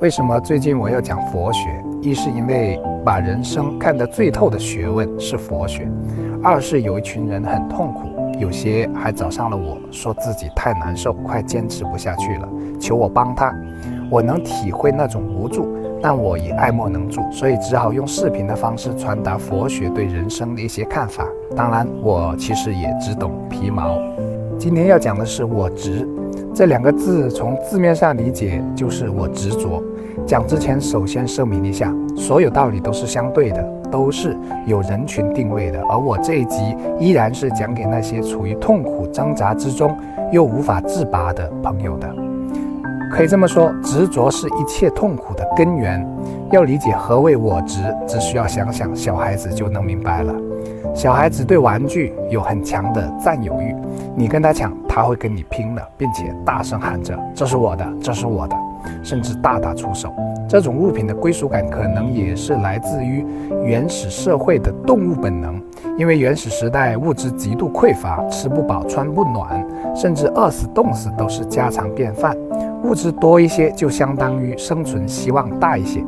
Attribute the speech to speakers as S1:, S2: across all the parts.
S1: 为什么最近我要讲佛学？一是因为把人生看得最透的学问是佛学；二是有一群人很痛苦，有些还找上了我，说自己太难受，快坚持不下去了，求我帮他。我能体会那种无助，但我也爱莫能助，所以只好用视频的方式传达佛学对人生的一些看法。当然，我其实也只懂皮毛。今天要讲的是我执。这两个字从字面上理解就是我执着。讲之前，首先声明一下，所有道理都是相对的，都是有人群定位的。而我这一集依然是讲给那些处于痛苦挣扎之中又无法自拔的朋友的。可以这么说，执着是一切痛苦的根源。要理解何谓我执，只需要想想小孩子就能明白了。小孩子对玩具有很强的占有欲，你跟他抢，他会跟你拼了，并且大声喊着：“这是我的，这是我的！”甚至大打出手。这种物品的归属感，可能也是来自于原始社会的动物本能。因为原始时代物质极度匮乏，吃不饱穿不暖，甚至饿死冻死都是家常便饭。物质多一些，就相当于生存希望大一些。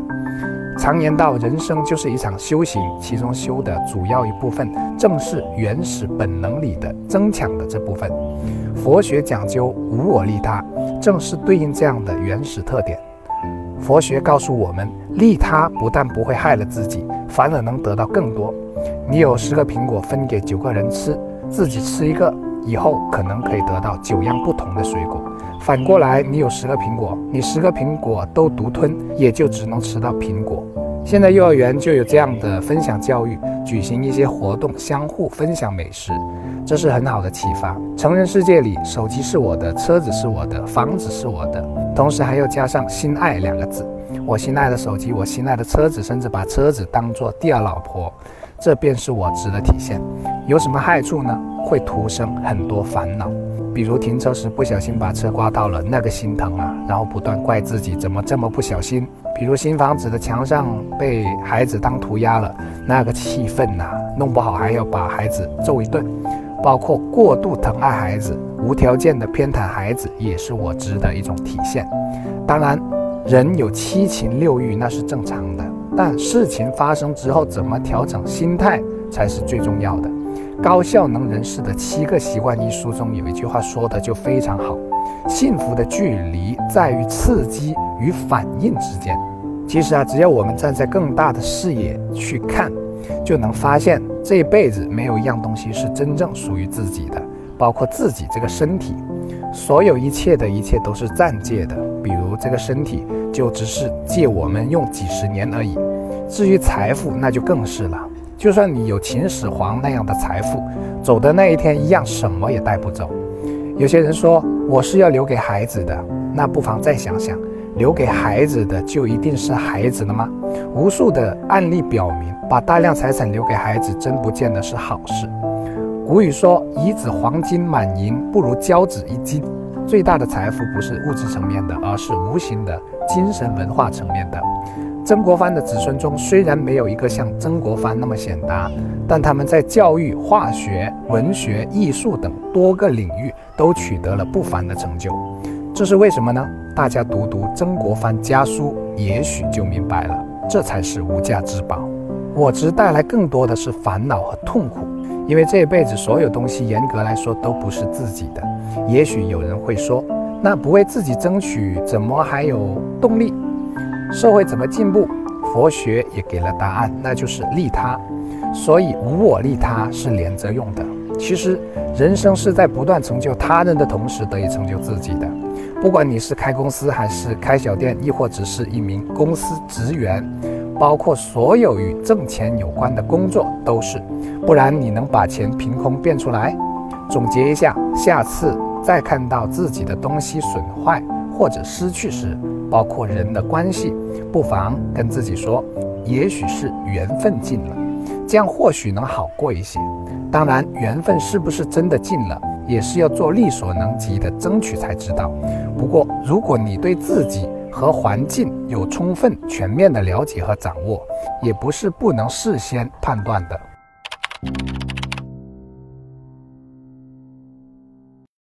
S1: 常言道，人生就是一场修行，其中修的主要一部分，正是原始本能里的争抢的这部分。佛学讲究无我利他，正是对应这样的原始特点。佛学告诉我们，利他不但不会害了自己，反而能得到更多。你有十个苹果分给九个人吃，自己吃一个，以后可能可以得到九样不同的水果。反过来，你有十个苹果，你十个苹果都独吞，也就只能吃到苹果。现在幼儿园就有这样的分享教育，举行一些活动，相互分享美食，这是很好的启发。成人世界里，手机是我的，车子是我的，房子是我的，同时还要加上心爱两个字。我心爱的手机，我心爱的车子，甚至把车子当做第二老婆，这便是我值的体现。有什么害处呢？会徒生很多烦恼。比如停车时不小心把车刮到了，那个心疼啊！然后不断怪自己怎么这么不小心。比如新房子的墙上被孩子当涂鸦了，那个气愤呐！弄不好还要把孩子揍一顿。包括过度疼爱孩子、无条件的偏袒孩子，也是我执的一种体现。当然，人有七情六欲那是正常的，但事情发生之后怎么调整心态才是最重要的。高效能人士的七个习惯一书中有一句话说的就非常好：幸福的距离在于刺激与反应之间。其实啊，只要我们站在更大的视野去看，就能发现这一辈子没有一样东西是真正属于自己的，包括自己这个身体。所有一切的一切都是暂借的，比如这个身体就只是借我们用几十年而已。至于财富，那就更是了。就算你有秦始皇那样的财富，走的那一天一样什么也带不走。有些人说我是要留给孩子的，那不妨再想想，留给孩子的就一定是孩子的吗？无数的案例表明，把大量财产留给孩子真不见得是好事。古语说：“遗子黄金满盈，不如教子一金。”最大的财富不是物质层面的，而是无形的精神文化层面的。曾国藩的子孙中，虽然没有一个像曾国藩那么显达，但他们在教育、化学、文学、艺术等多个领域都取得了不凡的成就。这是为什么呢？大家读读曾国藩家书，也许就明白了。这才是无价之宝。我执带来更多的是烦恼和痛苦，因为这辈子所有东西严格来说都不是自己的。也许有人会说，那不为自己争取，怎么还有动力？社会怎么进步？佛学也给了答案，那就是利他。所以无我利他是连着用的。其实人生是在不断成就他人的同时得以成就自己的。不管你是开公司还是开小店，亦或只是一名公司职员，包括所有与挣钱有关的工作都是。不然你能把钱凭空变出来？总结一下，下次再看到自己的东西损坏或者失去时。包括人的关系，不妨跟自己说，也许是缘分尽了，这样或许能好过一些。当然，缘分是不是真的尽了，也是要做力所能及的争取才知道。不过，如果你对自己和环境有充分全面的了解和掌握，也不是不能事先判断的。